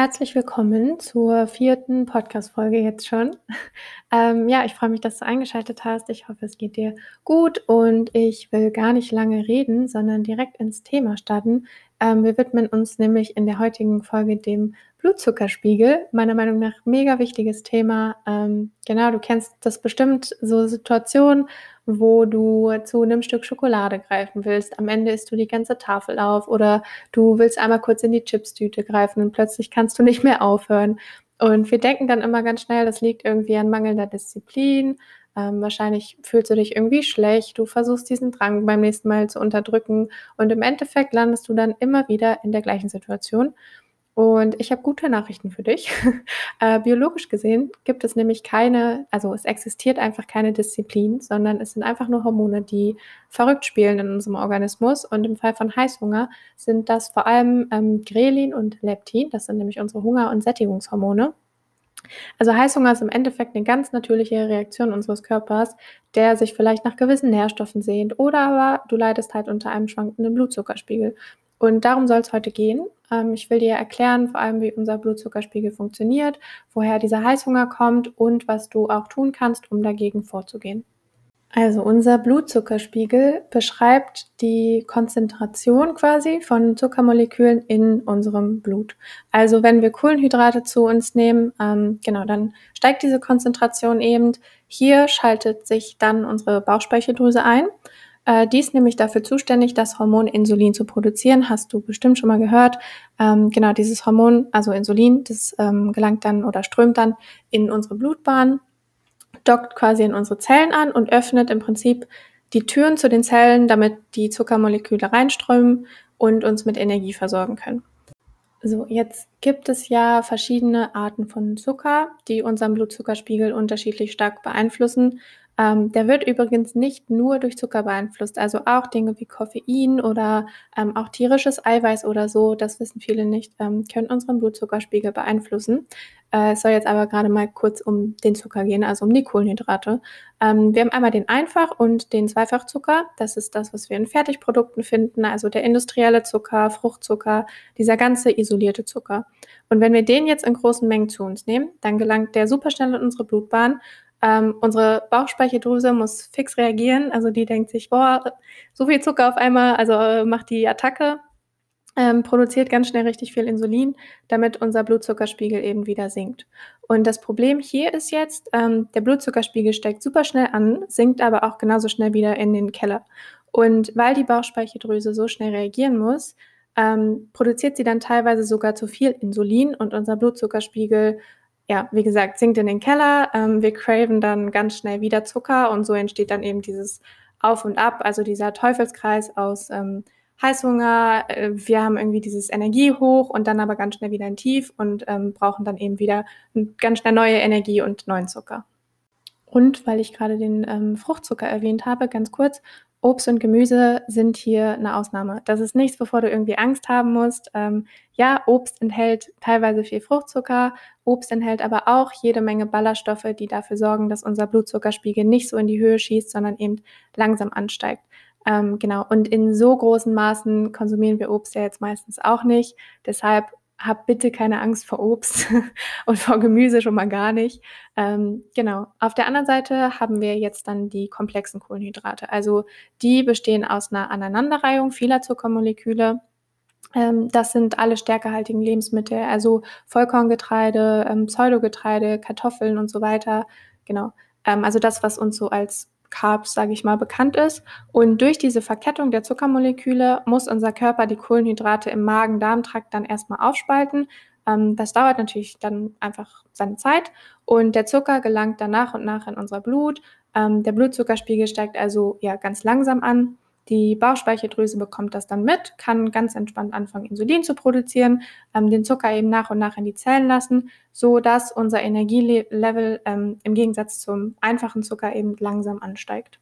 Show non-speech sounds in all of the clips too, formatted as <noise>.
Herzlich willkommen zur vierten Podcast-Folge jetzt schon. <laughs> Ähm, ja, ich freue mich, dass du eingeschaltet hast. Ich hoffe, es geht dir gut und ich will gar nicht lange reden, sondern direkt ins Thema starten. Ähm, wir widmen uns nämlich in der heutigen Folge dem Blutzuckerspiegel. Meiner Meinung nach mega wichtiges Thema. Ähm, genau, du kennst das bestimmt, so Situationen, wo du zu einem Stück Schokolade greifen willst. Am Ende isst du die ganze Tafel auf oder du willst einmal kurz in die Chipstüte greifen und plötzlich kannst du nicht mehr aufhören. Und wir denken dann immer ganz schnell, das liegt irgendwie an mangelnder Disziplin. Ähm, wahrscheinlich fühlst du dich irgendwie schlecht. Du versuchst diesen Drang beim nächsten Mal zu unterdrücken. Und im Endeffekt landest du dann immer wieder in der gleichen Situation. Und ich habe gute Nachrichten für dich. <laughs> äh, biologisch gesehen gibt es nämlich keine, also es existiert einfach keine Disziplin, sondern es sind einfach nur Hormone, die verrückt spielen in unserem Organismus. Und im Fall von Heißhunger sind das vor allem ähm, Grelin und Leptin, das sind nämlich unsere Hunger- und Sättigungshormone. Also Heißhunger ist im Endeffekt eine ganz natürliche Reaktion unseres Körpers, der sich vielleicht nach gewissen Nährstoffen sehnt oder aber du leidest halt unter einem schwankenden Blutzuckerspiegel. Und darum soll es heute gehen. Ähm, ich will dir erklären, vor allem, wie unser Blutzuckerspiegel funktioniert, woher dieser Heißhunger kommt und was du auch tun kannst, um dagegen vorzugehen. Also unser Blutzuckerspiegel beschreibt die Konzentration quasi von Zuckermolekülen in unserem Blut. Also wenn wir Kohlenhydrate zu uns nehmen, ähm, genau, dann steigt diese Konzentration eben. Hier schaltet sich dann unsere Bauchspeicheldrüse ein äh, die ist nämlich dafür zuständig, das Hormon Insulin zu produzieren. Hast du bestimmt schon mal gehört. Ähm, genau, dieses Hormon, also Insulin, das ähm, gelangt dann oder strömt dann in unsere Blutbahn, dockt quasi in unsere Zellen an und öffnet im Prinzip die Türen zu den Zellen, damit die Zuckermoleküle reinströmen und uns mit Energie versorgen können. So, jetzt gibt es ja verschiedene Arten von Zucker, die unseren Blutzuckerspiegel unterschiedlich stark beeinflussen. Ähm, der wird übrigens nicht nur durch Zucker beeinflusst, also auch Dinge wie Koffein oder ähm, auch tierisches Eiweiß oder so, das wissen viele nicht, ähm, können unseren Blutzuckerspiegel beeinflussen. Äh, es soll jetzt aber gerade mal kurz um den Zucker gehen, also um die Kohlenhydrate. Ähm, wir haben einmal den Einfach- und den Zweifachzucker. Das ist das, was wir in Fertigprodukten finden, also der industrielle Zucker, Fruchtzucker, dieser ganze isolierte Zucker. Und wenn wir den jetzt in großen Mengen zu uns nehmen, dann gelangt der super schnell in unsere Blutbahn ähm, unsere Bauchspeicheldrüse muss fix reagieren. Also die denkt sich, boah, so viel Zucker auf einmal, also äh, macht die Attacke, ähm, produziert ganz schnell richtig viel Insulin, damit unser Blutzuckerspiegel eben wieder sinkt. Und das Problem hier ist jetzt, ähm, der Blutzuckerspiegel steigt super schnell an, sinkt aber auch genauso schnell wieder in den Keller. Und weil die Bauchspeicheldrüse so schnell reagieren muss, ähm, produziert sie dann teilweise sogar zu viel Insulin und unser Blutzuckerspiegel ja, wie gesagt, sinkt in den Keller. Ähm, wir craven dann ganz schnell wieder Zucker und so entsteht dann eben dieses Auf und Ab, also dieser Teufelskreis aus ähm, Heißhunger. Äh, wir haben irgendwie dieses Energie hoch und dann aber ganz schnell wieder ein Tief und ähm, brauchen dann eben wieder ganz schnell neue Energie und neuen Zucker. Und weil ich gerade den ähm, Fruchtzucker erwähnt habe, ganz kurz, Obst und Gemüse sind hier eine Ausnahme. Das ist nichts, bevor du irgendwie Angst haben musst. Ähm, ja, Obst enthält teilweise viel Fruchtzucker. Obst enthält aber auch jede Menge Ballaststoffe, die dafür sorgen, dass unser Blutzuckerspiegel nicht so in die Höhe schießt, sondern eben langsam ansteigt. Ähm, genau. Und in so großen Maßen konsumieren wir Obst ja jetzt meistens auch nicht. Deshalb hab bitte keine Angst vor Obst <laughs> und vor Gemüse schon mal gar nicht. Ähm, genau. Auf der anderen Seite haben wir jetzt dann die komplexen Kohlenhydrate. Also die bestehen aus einer Aneinanderreihung vieler Zuckermoleküle. Ähm, das sind alle stärkehaltigen Lebensmittel, also Vollkorngetreide, ähm, Pseudogetreide, Kartoffeln und so weiter. Genau. Ähm, also das, was uns so als Carbs, sage ich mal, bekannt ist. Und durch diese Verkettung der Zuckermoleküle muss unser Körper die Kohlenhydrate im Magen-Darm-Trakt dann erstmal aufspalten. Ähm, das dauert natürlich dann einfach seine Zeit und der Zucker gelangt dann nach und nach in unser Blut. Ähm, der Blutzuckerspiegel steigt also ja ganz langsam an. Die Bauchspeicheldrüse bekommt das dann mit, kann ganz entspannt anfangen, Insulin zu produzieren, ähm, den Zucker eben nach und nach in die Zellen lassen, so dass unser Energielevel ähm, im Gegensatz zum einfachen Zucker eben langsam ansteigt.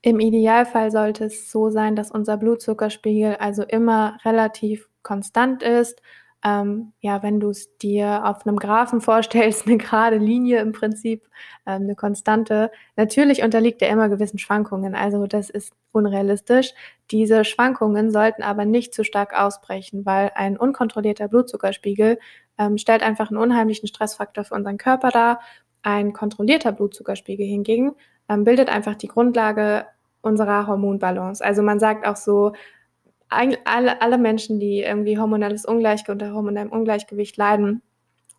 Im Idealfall sollte es so sein, dass unser Blutzuckerspiegel also immer relativ konstant ist ähm, ja, wenn du es dir auf einem Graphen vorstellst, <laughs> eine gerade Linie im Prinzip, ähm, eine Konstante, natürlich unterliegt er immer gewissen Schwankungen. Also das ist unrealistisch. Diese Schwankungen sollten aber nicht zu stark ausbrechen, weil ein unkontrollierter Blutzuckerspiegel ähm, stellt einfach einen unheimlichen Stressfaktor für unseren Körper dar. Ein kontrollierter Blutzuckerspiegel hingegen ähm, bildet einfach die Grundlage unserer Hormonbalance. Also man sagt auch so, alle, alle Menschen, die irgendwie hormonelles Ungleichgewicht unter hormonellem Ungleichgewicht leiden,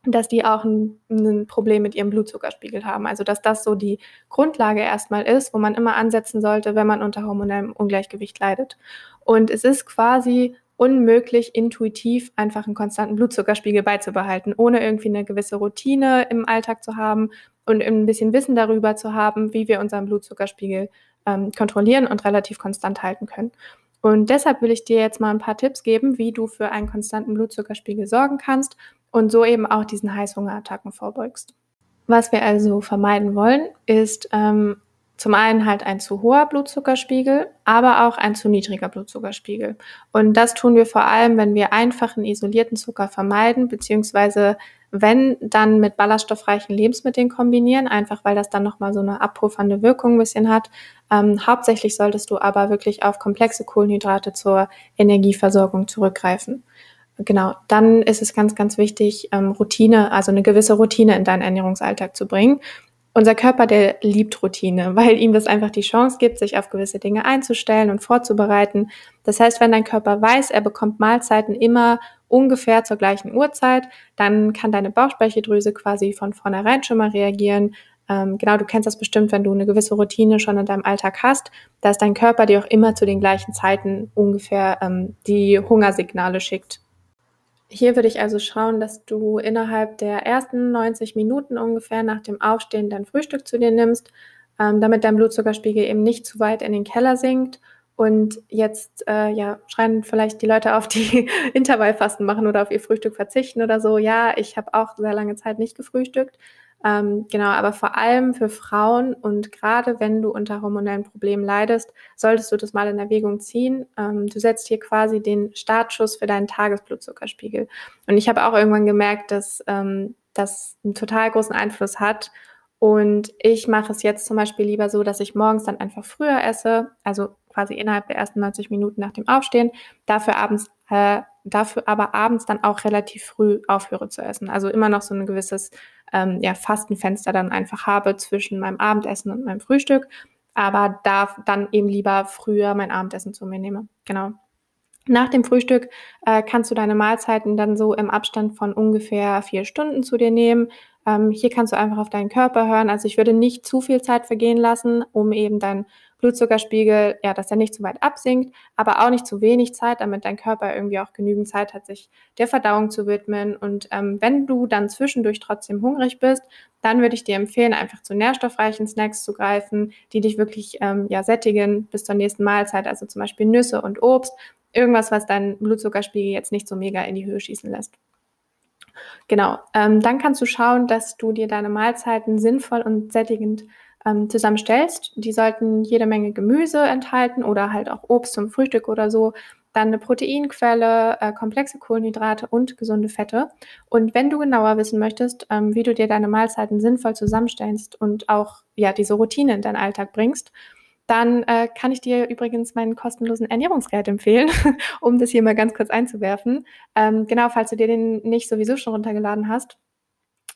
dass die auch ein, ein, Problem mit ihrem Blutzuckerspiegel haben. Also dass das so die Grundlage erstmal ist, wo man immer ansetzen sollte, wenn man unter hormonellem Ungleichgewicht leidet. Und es ist quasi unmöglich, intuitiv einfach einen konstanten Blutzuckerspiegel beizubehalten, ohne irgendwie eine gewisse Routine im Alltag zu haben und ein bisschen Wissen darüber zu haben, wie wir unseren Blutzuckerspiegel ähm, kontrollieren und relativ konstant halten können. Und deshalb will ich dir jetzt mal ein paar Tipps geben, wie du für einen konstanten Blutzuckerspiegel sorgen kannst und so eben auch diesen Heißhungerattacken vorbeugst. Was wir also vermeiden wollen, ist ähm, zum einen halt ein zu hoher Blutzuckerspiegel, aber auch ein zu niedriger Blutzuckerspiegel. Und das tun wir vor allem, wenn wir einfachen isolierten Zucker vermeiden, beziehungsweise wenn dann mit ballaststoffreichen Lebensmitteln kombinieren, einfach weil das dann nochmal so eine abpuffernde Wirkung ein bisschen hat. Ähm, hauptsächlich solltest du aber wirklich auf komplexe Kohlenhydrate zur Energieversorgung zurückgreifen genau, dann ist es ganz, ganz wichtig, ähm, Routine, also eine gewisse Routine in deinen Ernährungsalltag zu bringen. Unser Körper, der liebt Routine, weil ihm das einfach die Chance gibt, sich auf gewisse Dinge einzustellen und vorzubereiten. Das heißt, wenn dein Körper weiß, er bekommt Mahlzeiten immer ungefähr zur gleichen Uhrzeit, dann kann deine Bauchspeicheldrüse quasi von vornherein schon mal reagieren. Ähm, genau, du kennst das bestimmt, wenn du eine gewisse Routine schon in deinem Alltag hast, dass dein Körper dir auch immer zu den gleichen Zeiten ungefähr ähm, die Hungersignale schickt. Hier würde ich also schauen, dass du innerhalb der ersten 90 Minuten ungefähr nach dem Aufstehen dein Frühstück zu dir nimmst, ähm, damit dein Blutzuckerspiegel eben nicht zu weit in den Keller sinkt. Und jetzt äh, ja, schreien vielleicht die Leute auf, die <laughs> Intervallfasten machen oder auf ihr Frühstück verzichten oder so. Ja, ich habe auch sehr lange Zeit nicht gefrühstückt. Ähm, genau, aber vor allem für Frauen und gerade wenn du unter hormonellen Problemen leidest, solltest du das mal in Erwägung ziehen. Ähm, du setzt hier quasi den Startschuss für deinen Tagesblutzuckerspiegel. Und ich habe auch irgendwann gemerkt, dass ähm, das einen total großen Einfluss hat. Und ich mache es jetzt zum Beispiel lieber so, dass ich morgens dann einfach früher esse, also quasi innerhalb der ersten 90 Minuten nach dem Aufstehen, dafür abends äh, dafür aber abends dann auch relativ früh aufhöre zu essen. Also immer noch so ein gewisses ähm, ja, Fastenfenster dann einfach habe zwischen meinem Abendessen und meinem Frühstück, aber da dann eben lieber früher mein Abendessen zu mir nehme. Genau. Nach dem Frühstück äh, kannst du deine Mahlzeiten dann so im Abstand von ungefähr vier Stunden zu dir nehmen. Ähm, hier kannst du einfach auf deinen Körper hören. Also ich würde nicht zu viel Zeit vergehen lassen, um eben dein Blutzuckerspiegel, ja, dass er nicht zu weit absinkt, aber auch nicht zu wenig Zeit, damit dein Körper irgendwie auch genügend Zeit hat, sich der Verdauung zu widmen. Und ähm, wenn du dann zwischendurch trotzdem hungrig bist, dann würde ich dir empfehlen, einfach zu nährstoffreichen Snacks zu greifen, die dich wirklich ähm, ja, sättigen bis zur nächsten Mahlzeit. Also zum Beispiel Nüsse und Obst. Irgendwas, was deinen Blutzuckerspiegel jetzt nicht so mega in die Höhe schießen lässt. Genau, ähm, dann kannst du schauen, dass du dir deine Mahlzeiten sinnvoll und sättigend ähm, zusammenstellst. Die sollten jede Menge Gemüse enthalten oder halt auch Obst zum Frühstück oder so. Dann eine Proteinquelle, äh, komplexe Kohlenhydrate und gesunde Fette. Und wenn du genauer wissen möchtest, ähm, wie du dir deine Mahlzeiten sinnvoll zusammenstellst und auch ja diese Routine in deinen Alltag bringst, dann äh, kann ich dir übrigens meinen kostenlosen Ernährungsguide empfehlen, <laughs> um das hier mal ganz kurz einzuwerfen. Ähm, genau, falls du dir den nicht sowieso schon runtergeladen hast.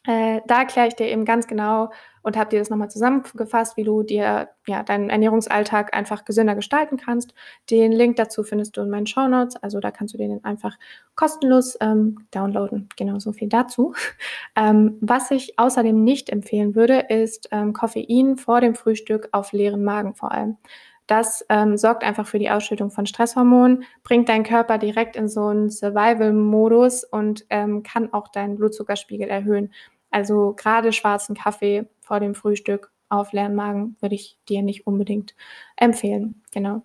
Äh, da erkläre ich dir eben ganz genau, und habe dir das nochmal zusammengefasst, wie du dir ja, deinen Ernährungsalltag einfach gesünder gestalten kannst. Den Link dazu findest du in meinen Show Notes, also da kannst du den einfach kostenlos ähm, downloaden. Genau so viel dazu. <laughs> Ähm, was ich außerdem nicht empfehlen würde, ist ähm, Koffein vor dem Frühstück auf leeren Magen vor allem. Das ähm, sorgt einfach für die Ausschüttung von Stresshormonen, bringt deinen Körper direkt in so einen Survival-Modus und ähm, kann auch deinen Blutzuckerspiegel erhöhen. Also gerade schwarzen Kaffee vor dem Frühstück auf leeren Magen würde ich dir nicht unbedingt empfehlen. Genau.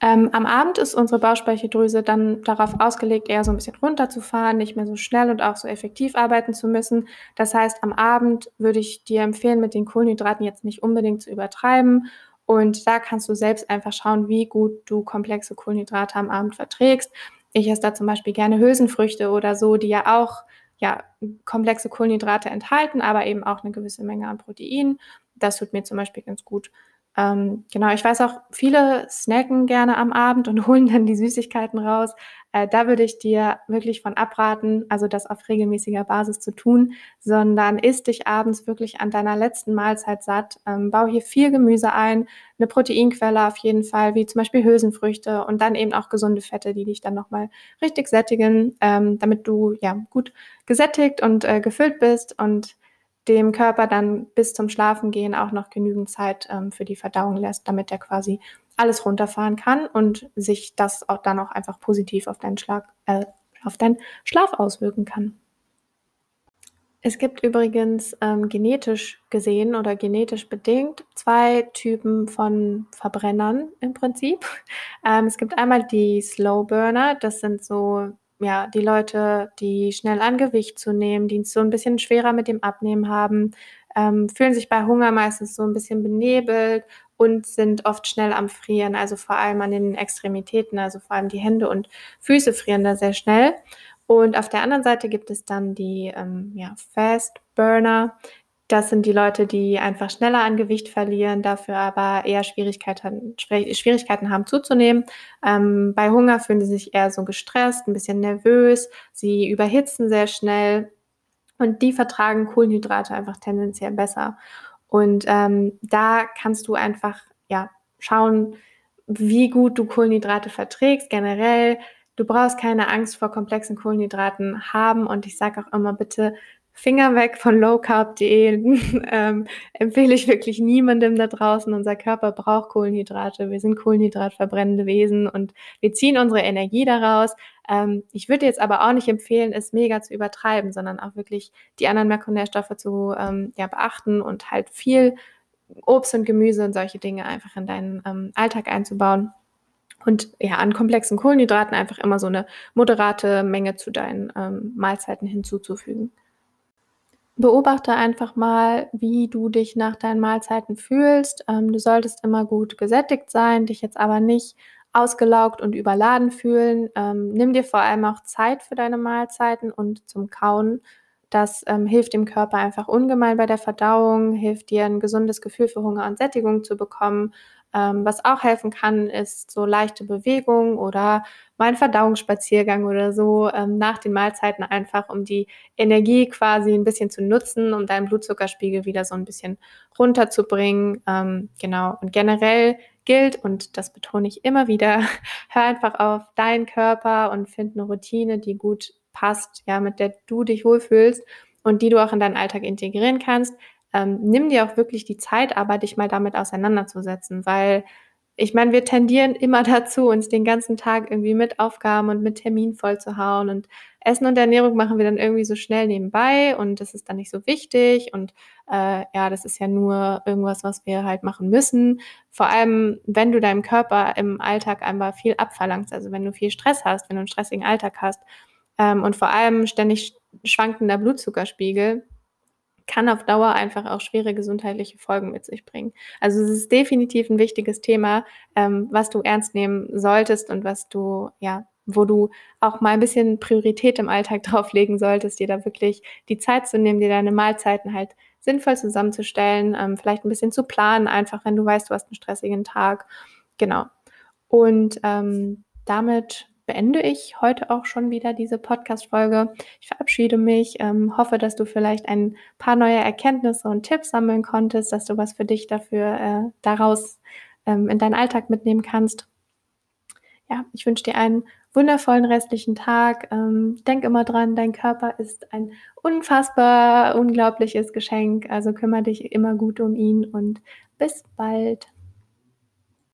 Ähm, am Abend ist unsere Bauchspeicheldrüse dann darauf ausgelegt, eher so ein bisschen runterzufahren, nicht mehr so schnell und auch so effektiv arbeiten zu müssen. Das heißt, am Abend würde ich dir empfehlen, mit den Kohlenhydraten jetzt nicht unbedingt zu übertreiben. Und da kannst du selbst einfach schauen, wie gut du komplexe Kohlenhydrate am Abend verträgst. Ich esse da zum Beispiel gerne Hülsenfrüchte oder so, die ja auch ja, komplexe Kohlenhydrate enthalten, aber eben auch eine gewisse Menge an Protein. Das tut mir zum Beispiel ganz gut. Ähm, genau, ich weiß auch, viele snacken gerne am Abend und <laughs> holen dann die Süßigkeiten raus. Äh, da würde ich dir wirklich von abraten, also das auf regelmäßiger Basis zu tun, sondern isst dich abends wirklich an deiner letzten Mahlzeit satt. Ähm, bau hier viel Gemüse ein, eine Proteinquelle auf jeden Fall, wie zum Beispiel Hülsenfrüchte und dann eben auch gesunde Fette, die dich dann nochmal richtig sättigen, ähm, damit du ja gut gesättigt und äh, gefüllt bist und dem Körper dann bis zum Schlafengehen auch noch genügend Zeit ähm, für die Verdauung lässt, damit er quasi alles runterfahren kann und sich das auch dann auch einfach positiv auf deinen, Schlag, äh, auf deinen Schlaf auswirken kann. Es gibt übrigens ähm, genetisch gesehen oder genetisch bedingt zwei Typen von Verbrennern im Prinzip. <laughs> Ähm, es gibt einmal die Slow Burner, das sind so ja, die Leute, die schnell an Gewicht zunehmen, die es so ein bisschen schwerer mit dem Abnehmen haben, ähm, fühlen sich bei Hunger meistens so ein bisschen benebelt und sind oft schnell am Frieren, also vor allem an den Extremitäten, also vor allem die Hände und Füße frieren da sehr schnell. Und auf der anderen Seite gibt es dann die ähm, ja, Fast Burner. Das sind die Leute, die einfach schneller an Gewicht verlieren, dafür aber eher Schwierigkeiten, Schwierigkeiten haben zuzunehmen. Ähm, bei Hunger fühlen sie sich eher so gestresst, ein bisschen nervös, sie überhitzen sehr schnell und die vertragen Kohlenhydrate einfach tendenziell besser. Und ähm, da kannst du einfach ja schauen, wie gut du Kohlenhydrate verträgst generell. Du brauchst keine Angst vor komplexen Kohlenhydraten haben und ich sage auch immer bitte Finger weg von Low Carb Diäten. <laughs> ähm, empfehle ich wirklich niemandem da draußen. Unser Körper braucht Kohlenhydrate. Wir sind Kohlenhydratverbrennende Wesen und wir ziehen unsere Energie daraus. Ähm, ich würde jetzt aber auch nicht empfehlen, es mega zu übertreiben, sondern auch wirklich die anderen Makronährstoffe zu ähm, ja, beachten und halt viel Obst und Gemüse und solche Dinge einfach in deinen ähm, Alltag einzubauen. Und ja, an komplexen Kohlenhydraten einfach immer so eine moderate Menge zu deinen ähm, Mahlzeiten hinzuzufügen. Beobachte einfach mal, wie du dich nach deinen Mahlzeiten fühlst. Ähm, du solltest immer gut gesättigt sein, dich jetzt aber nicht ausgelaugt und überladen fühlen. Ähm, nimm dir vor allem auch Zeit für deine Mahlzeiten und zum Kauen. Das ähm, hilft dem Körper einfach ungemein bei der Verdauung, hilft dir ein gesundes Gefühl für Hunger und Sättigung zu bekommen ähm, was auch helfen kann, ist so leichte Bewegung oder mal ein Verdauungsspaziergang oder so ähm, nach den Mahlzeiten einfach, um die Energie quasi ein bisschen zu nutzen, um deinen Blutzuckerspiegel wieder so ein bisschen runterzubringen. Ähm, genau. Und generell gilt, und das betone ich immer wieder, <laughs> hör einfach auf deinen Körper und find eine Routine, die gut passt, ja, mit der du dich wohlfühlst und die du auch in deinen Alltag integrieren kannst ähm, nimm dir auch wirklich die Zeit, aber dich mal damit auseinanderzusetzen, weil ich meine, wir tendieren immer <laughs> dazu, uns den ganzen Tag irgendwie mit Aufgaben und mit Terminen vollzuhauen und Essen und Ernährung machen wir dann irgendwie so schnell nebenbei und das ist dann nicht so wichtig und äh, ja, das ist ja nur irgendwas, was wir halt machen müssen. Vor allem, wenn du deinem Körper im Alltag einmal viel abverlangst, also wenn du viel Stress hast, wenn du einen stressigen Alltag hast ähm, und vor allem ständig schwankender Blutzuckerspiegel, kann auf Dauer einfach auch schwere gesundheitliche Folgen mit sich bringen. Also es ist definitiv ein wichtiges Thema, ähm, was du ernst nehmen solltest und was du, ja, wo du auch mal ein bisschen Priorität im Alltag <laughs> drauflegen solltest, dir da wirklich die Zeit zu nehmen, dir deine Mahlzeiten halt sinnvoll zusammenzustellen, ähm, vielleicht ein bisschen zu planen, einfach wenn du weißt, du hast einen stressigen Tag. Genau. Und ähm, damit beende ich heute auch schon wieder diese Podcast-Folge. Ich verabschiede mich, ähm, hoffe, dass du vielleicht ein paar neue Erkenntnisse und Tipps sammeln konntest, dass du was für dich dafür äh, daraus ähm, in deinen Alltag mitnehmen kannst. Ja, ich wünsche dir einen wundervollen restlichen Tag. Ähm, denk immer dran, dein Körper ist ein unfassbar unglaubliches Geschenk. Also kümmere dich immer gut um ihn und bis bald.